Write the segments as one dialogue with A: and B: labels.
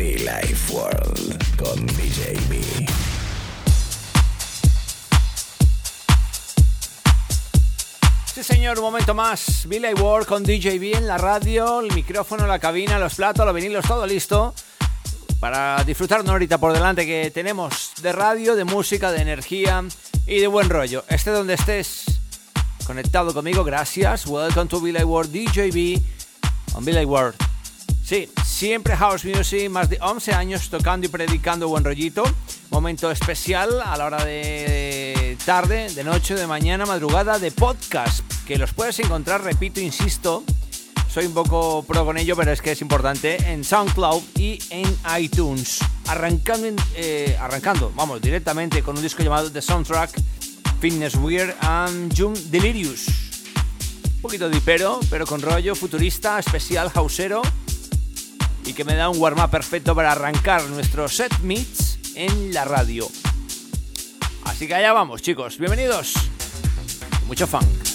A: Life World con DJ B.
B: Sí, señor, un momento más. Billy Ward con DJB en la radio, el micrófono, la cabina, los platos, los vinilos, todo listo para disfrutar una por delante que tenemos de radio, de música, de energía y de buen rollo. Esté donde estés conectado conmigo, gracias. Welcome to Billy Ward DJB on Billy Ward. Sí, siempre house music, más de 11 años tocando y predicando buen rollito. Momento especial a la hora de tarde, de noche, de mañana, madrugada, de podcast, que los puedes encontrar, repito, insisto, soy un poco pro con ello, pero es que es importante, en SoundCloud y en iTunes. Arrancando, eh, arrancando vamos, directamente con un disco llamado The Soundtrack, Fitness Weird and June Delirious. Un poquito dipero, pero con rollo futurista, especial, houseero y que me da un warm-up perfecto para arrancar nuestro set meets en la radio. Así que allá vamos, chicos. Bienvenidos. Mucho funk.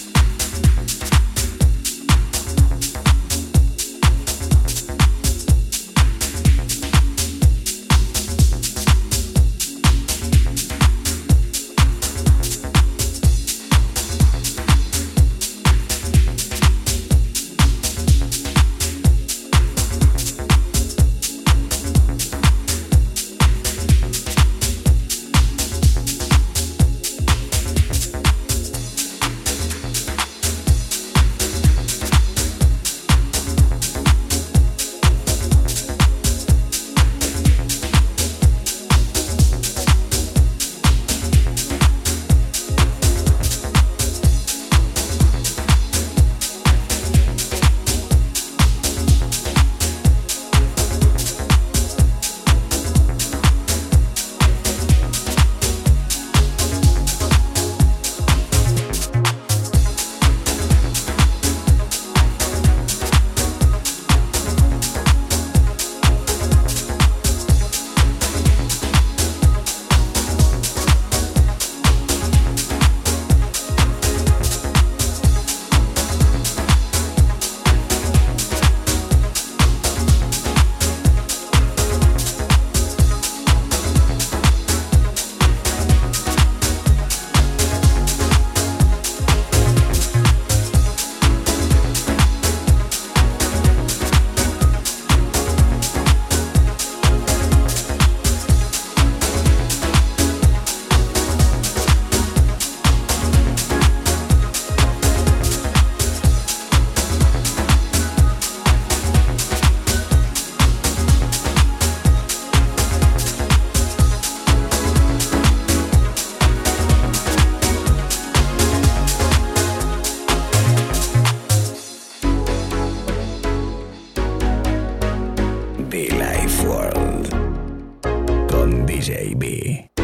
B: JB.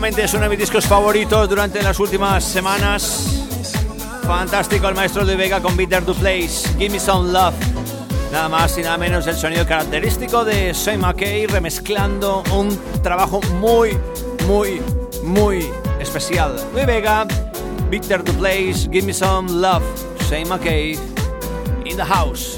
B: Definitivamente es uno de mis discos favoritos durante las últimas semanas. Fantástico el maestro de Vega con Bitter to Place, Give Me Some Love. Nada más y nada menos el sonido característico de Soy McKay remezclando un trabajo muy, muy, muy especial. De Vega, Bitter to Place, Give Me Some Love, Soy McKay in the house.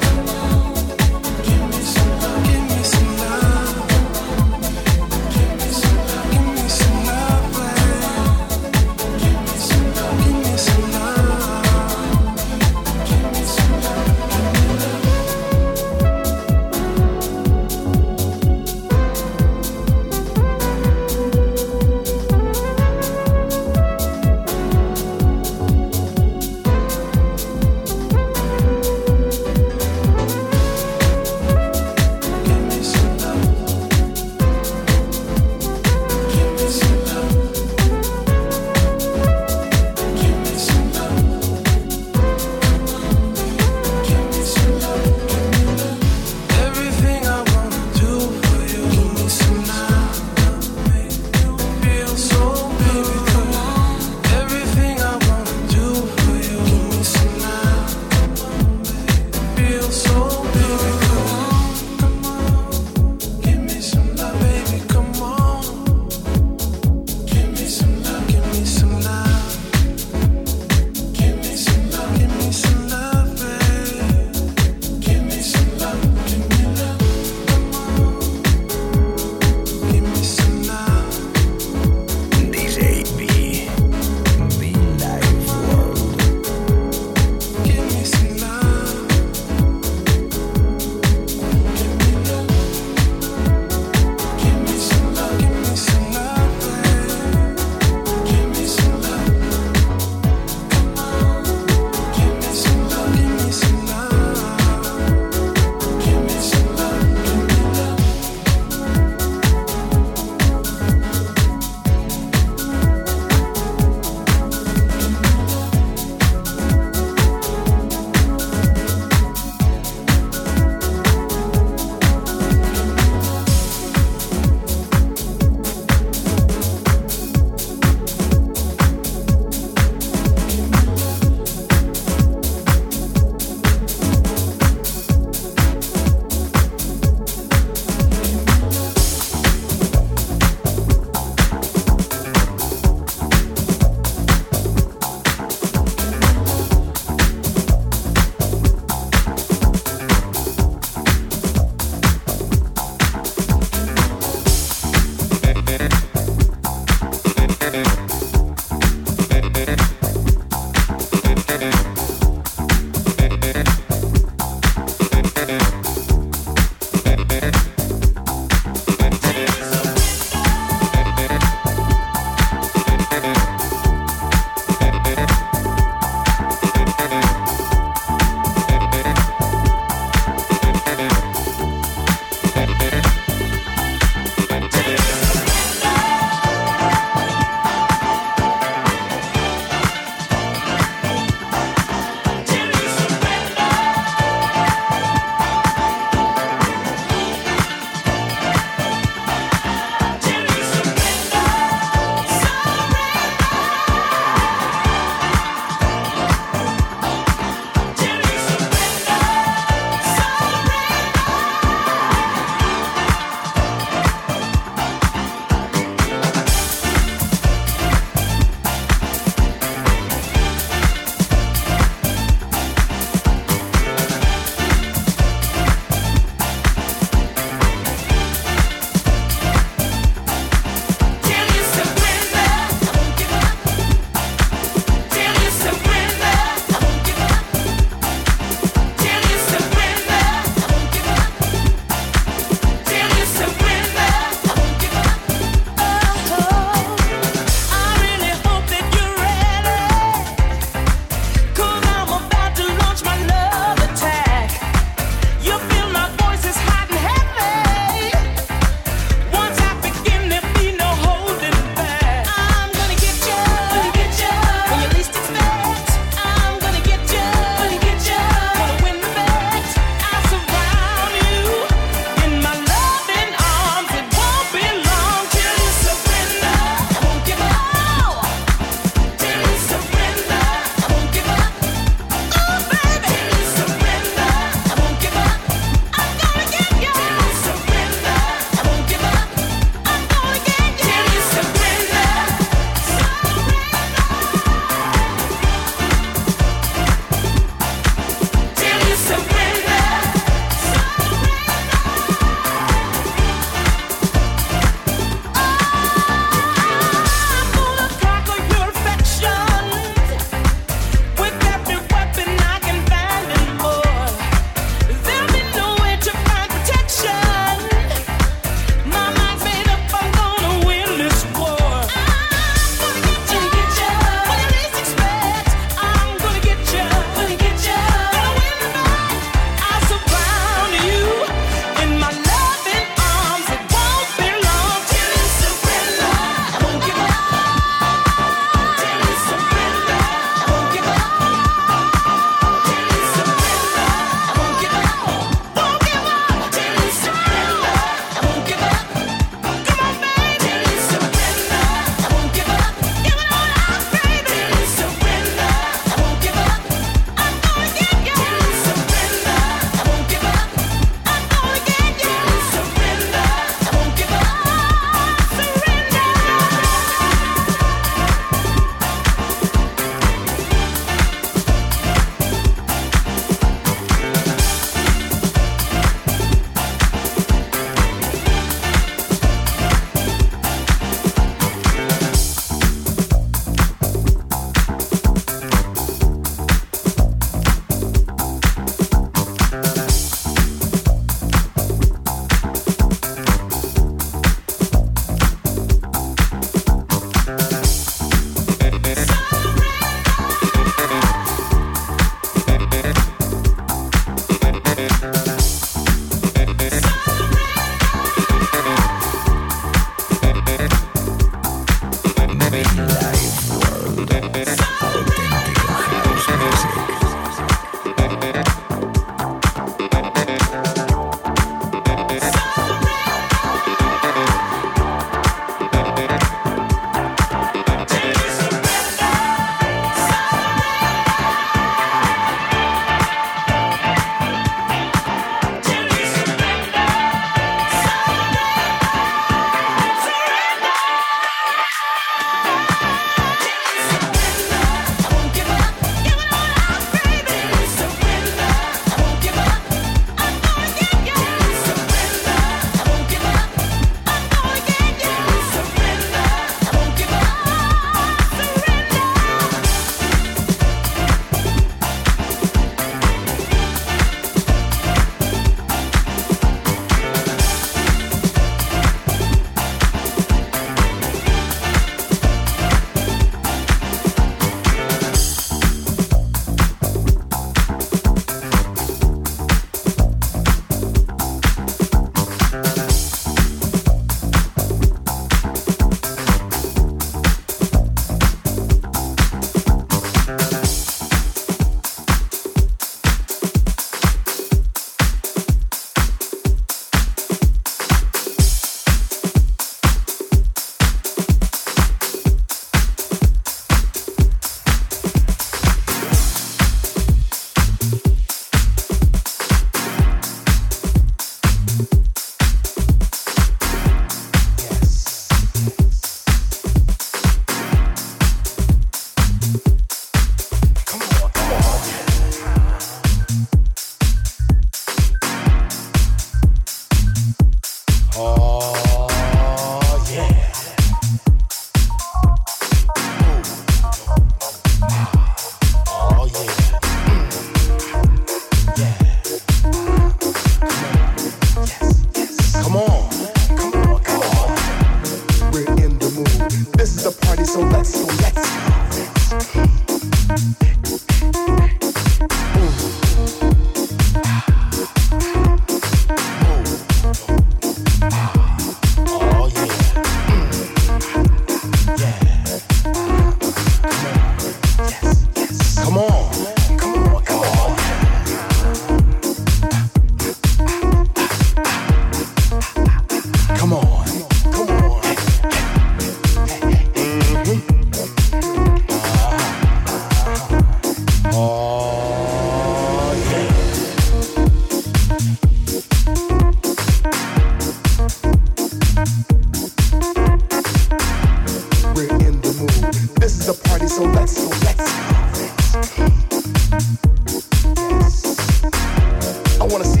B: wanna see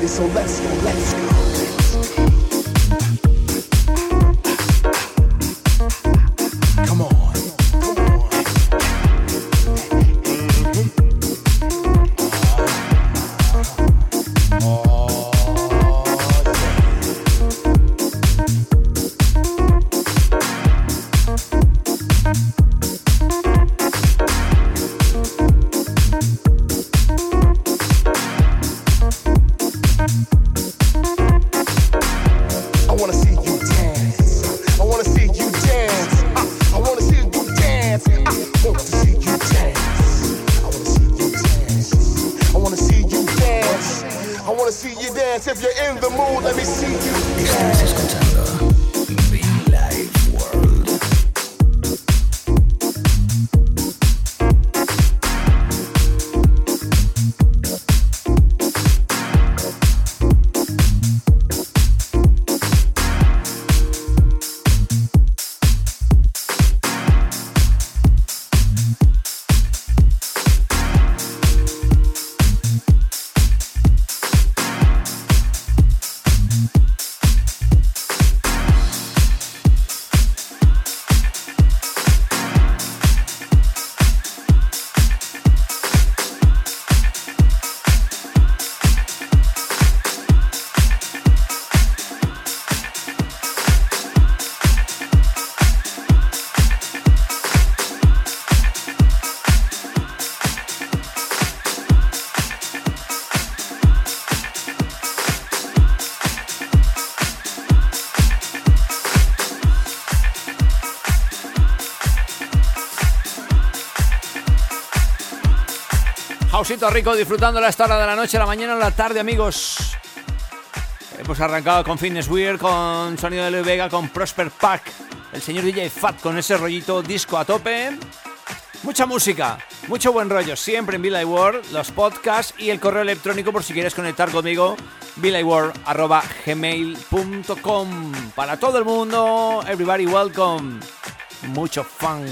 B: party, so let's go, let's go. Rico disfrutando la esta hora de la noche, la mañana, la tarde, amigos. Hemos arrancado con Fitness Weird, con Sonido de Luis Vega, con Prosper Pack, el señor DJ Fat con ese rollito disco a tope. Mucha música, mucho buen rollo, siempre en Villa World, los podcasts y el correo electrónico por si quieres conectar conmigo, gmail.com Para todo el mundo, everybody welcome. Mucho fun.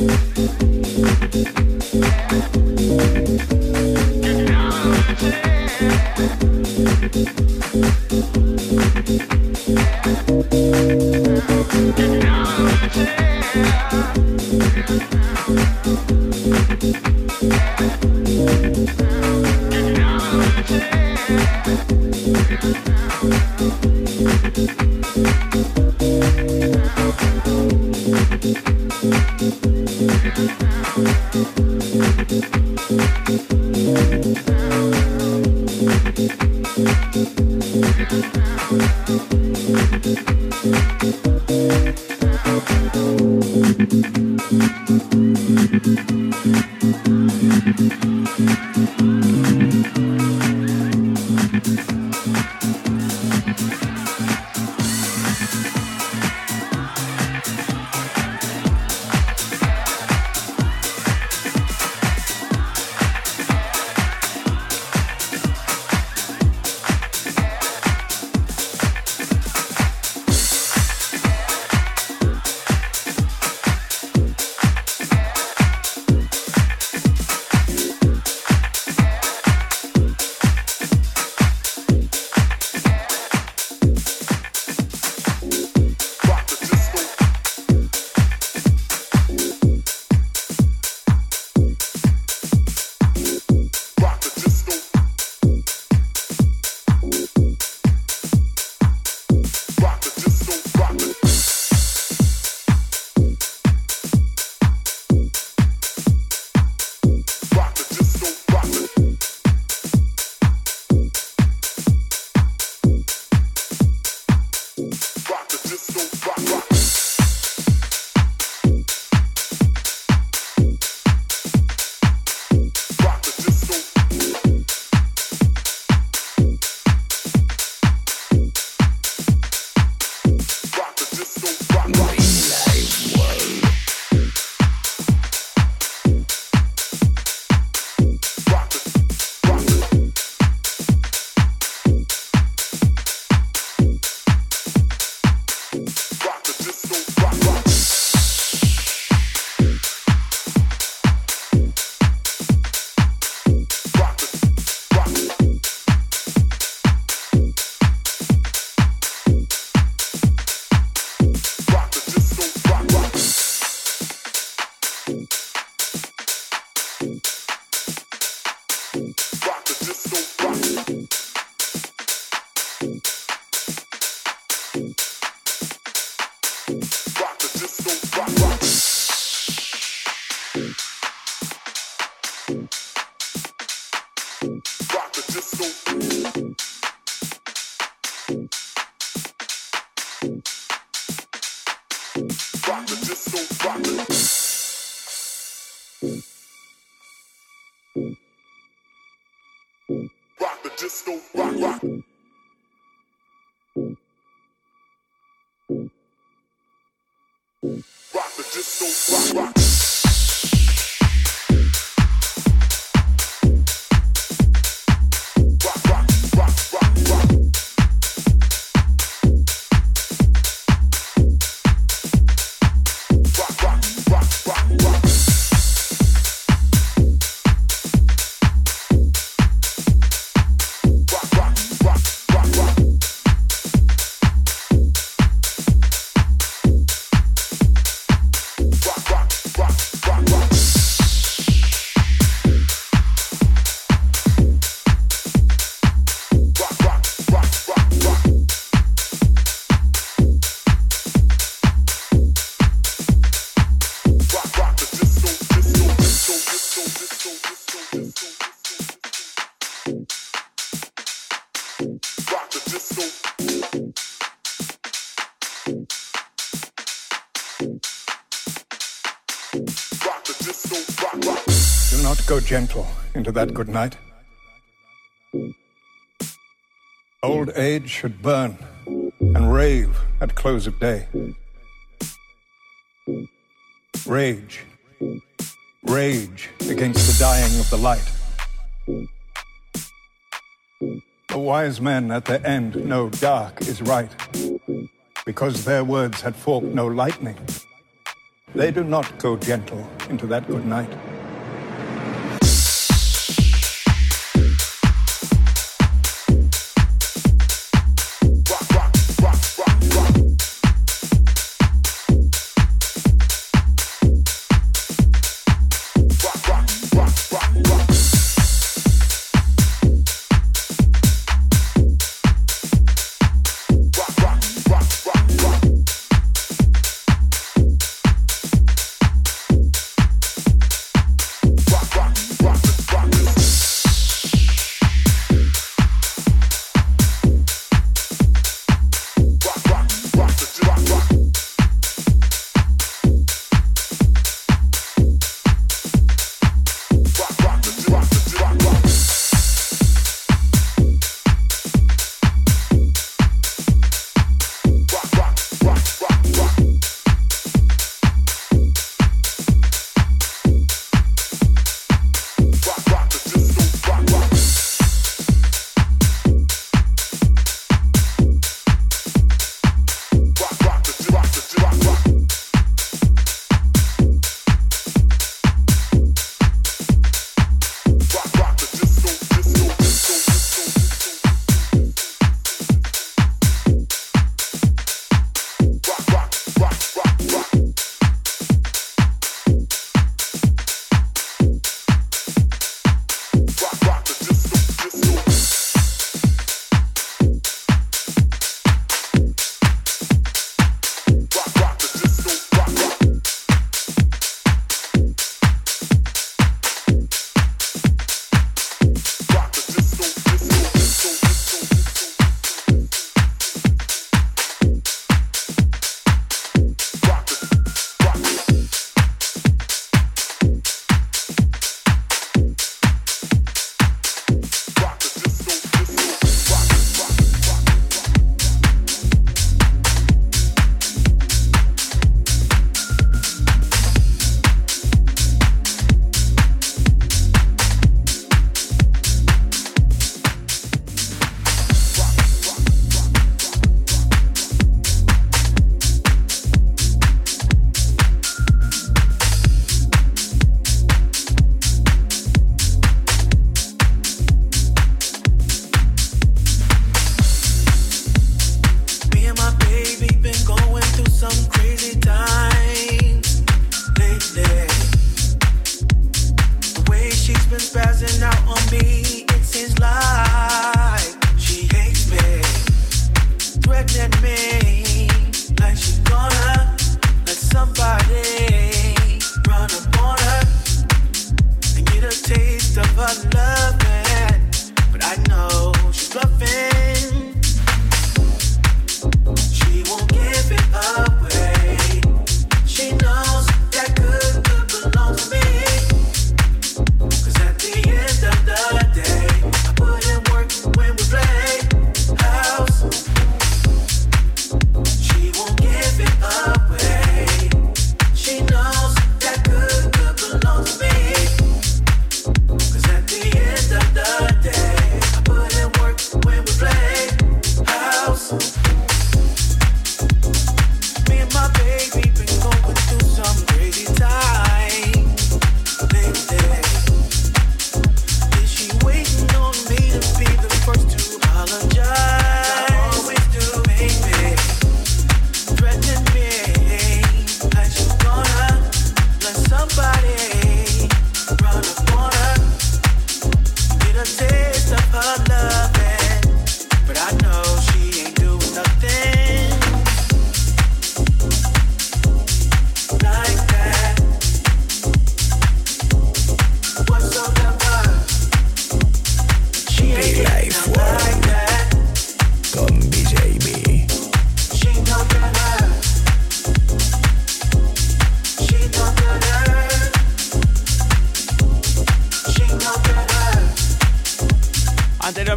B: Yeah.
C: Gentle into that good night. Old age should burn and rave at close of day. Rage, rage against the dying of the light. The wise men at the end know dark is right, because their words had forked no lightning. They do not go gentle into that good night.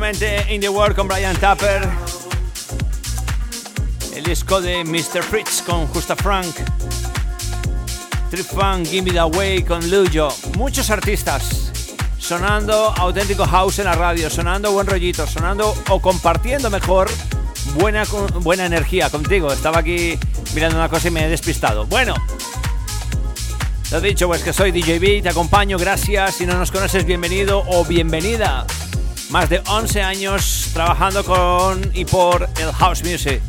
B: In the World con Brian Tapper. El disco de Mr. Fritz con Justa Frank. Trip Fun, Gimme the Way con Lujo. Muchos artistas sonando auténtico house en la radio, sonando buen rollito, sonando o compartiendo mejor buena, buena energía contigo. Estaba aquí mirando una cosa y me he despistado. Bueno, lo dicho, pues que soy DJB, te acompaño, gracias. Si no nos conoces, bienvenido o bienvenida. Más de 11 años trabajando con y por el house music.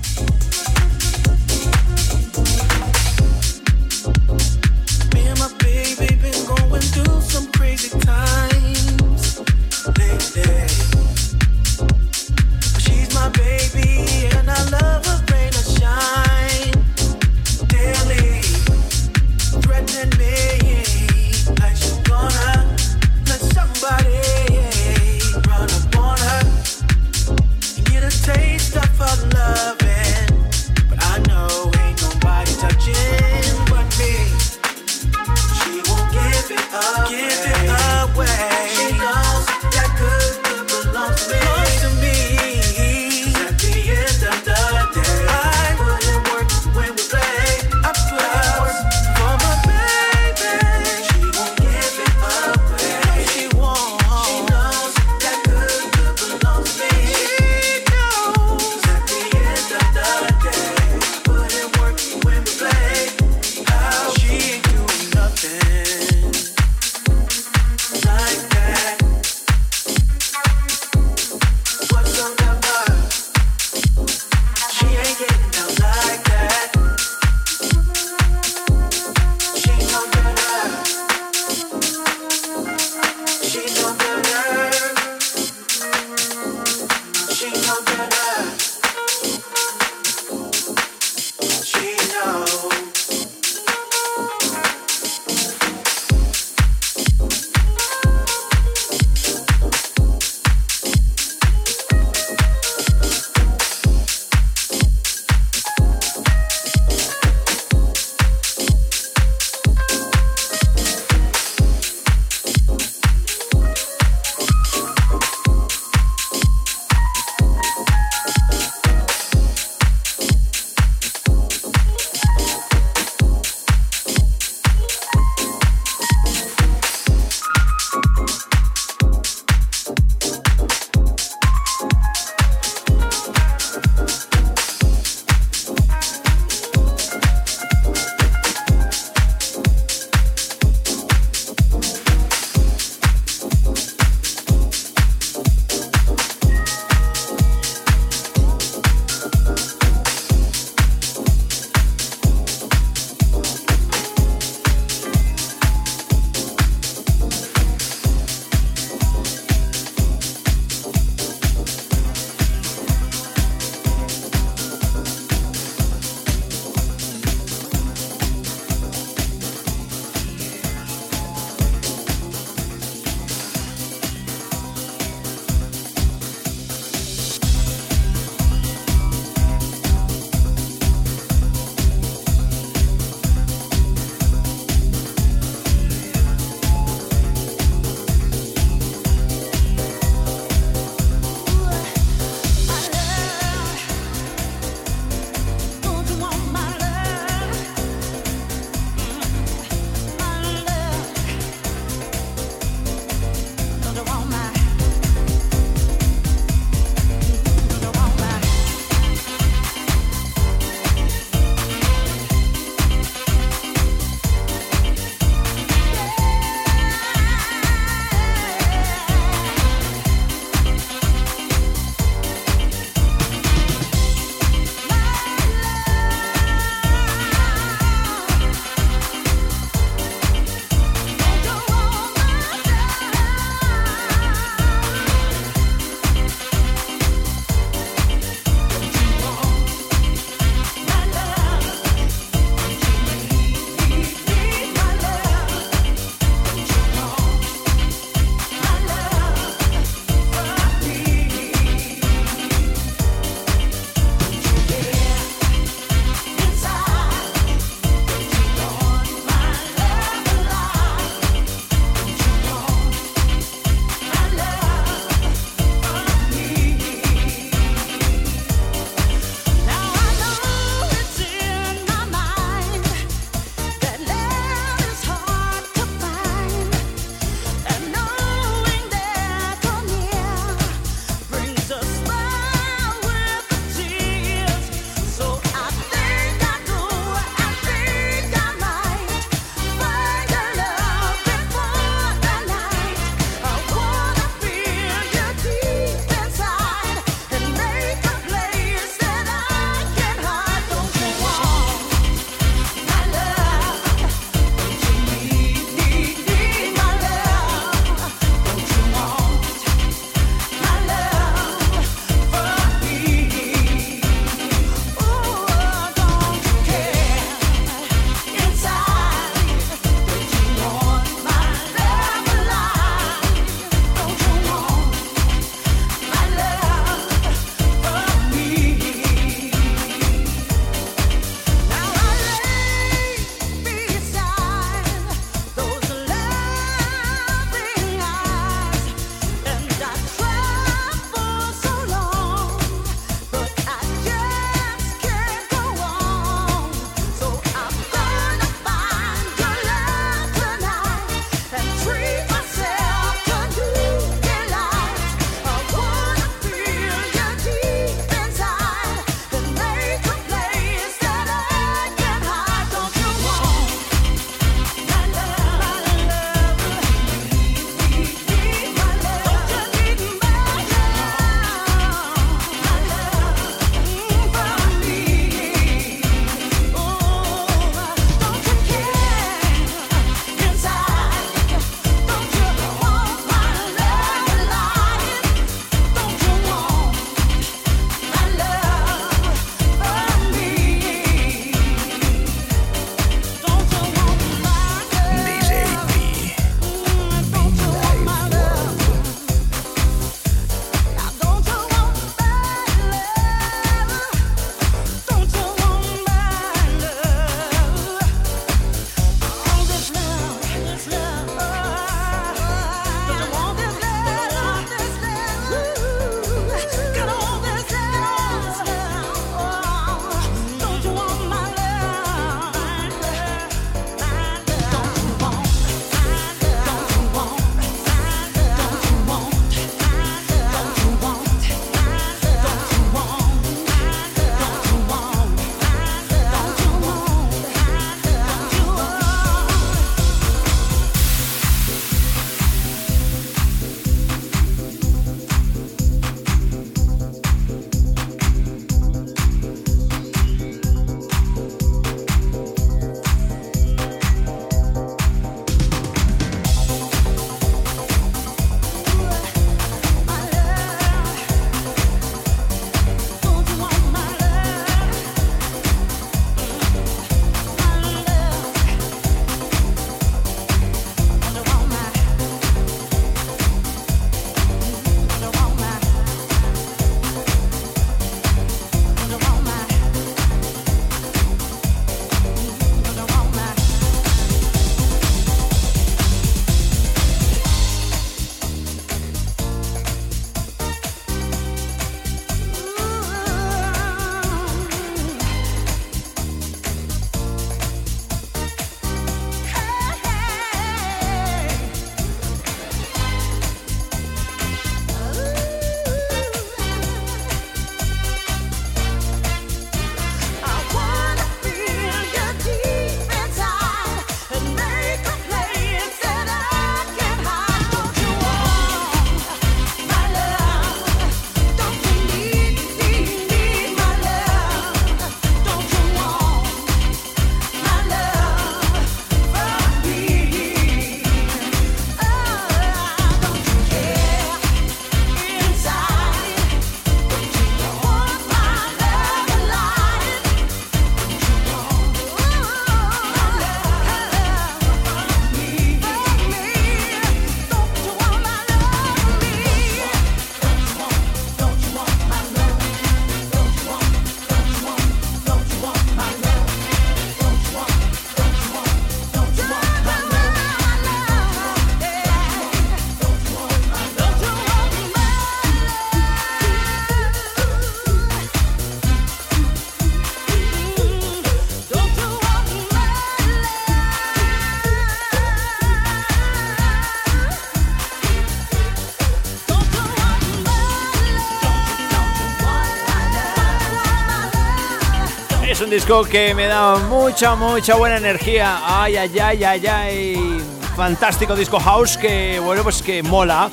D: Disco que me da mucha, mucha buena energía. Ay, ay, ay, ay, ay. Fantástico disco house que, bueno, pues que mola.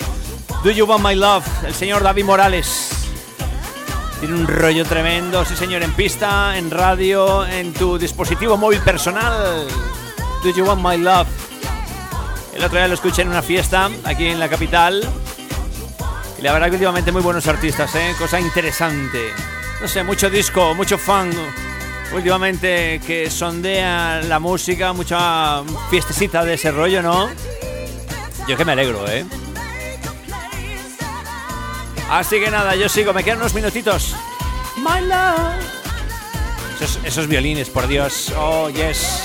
D: Do You Want My Love, el señor David Morales. Tiene un rollo tremendo, sí señor, en pista, en radio, en tu dispositivo móvil personal. Do You Want My Love. El otro día lo escuché en una fiesta aquí en la capital. Y la verdad que últimamente muy buenos artistas, ¿eh? Cosa interesante. No sé, mucho disco, mucho fan últimamente que sondea la música, mucha fiestecita de ese rollo, ¿no? Yo que me alegro, ¿eh? Así que nada, yo sigo, me quedan unos minutitos. My love. Esos, esos violines, por Dios. Oh, yes.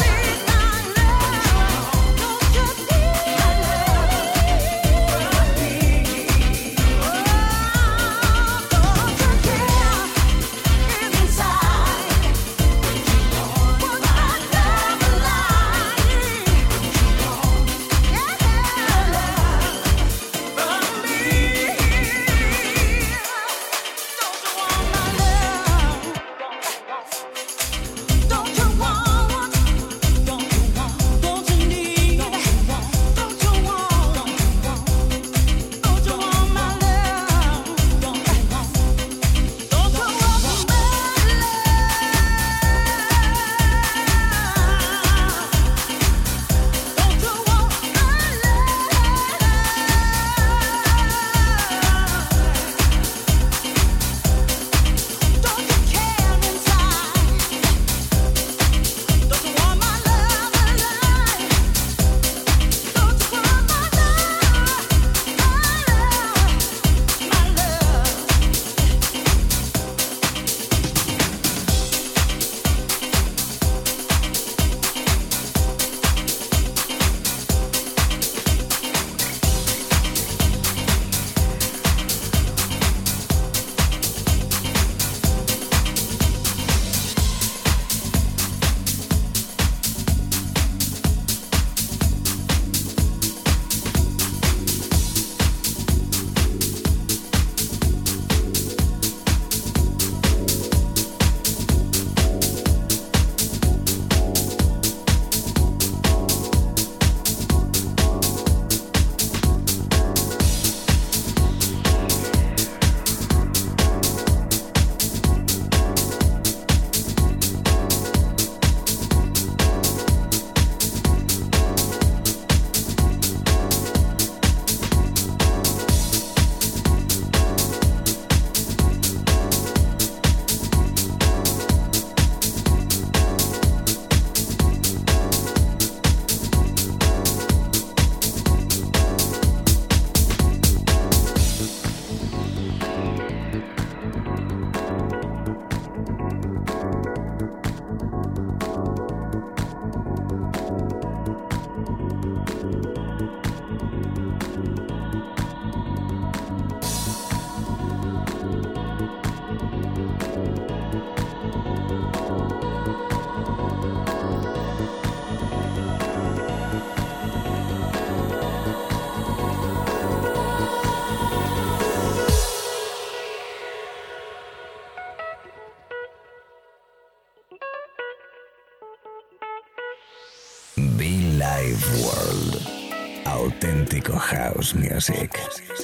A: House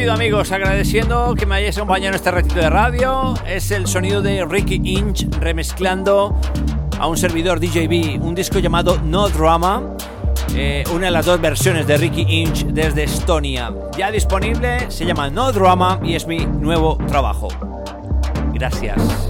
B: despido amigos, agradeciendo que me hayáis acompañado en este ratito de radio. Es el sonido de Ricky Inch remezclando a un servidor DJB, un disco llamado No Drama, eh, una de las dos versiones de Ricky Inch desde Estonia. Ya disponible, se llama No Drama y es mi nuevo trabajo. Gracias.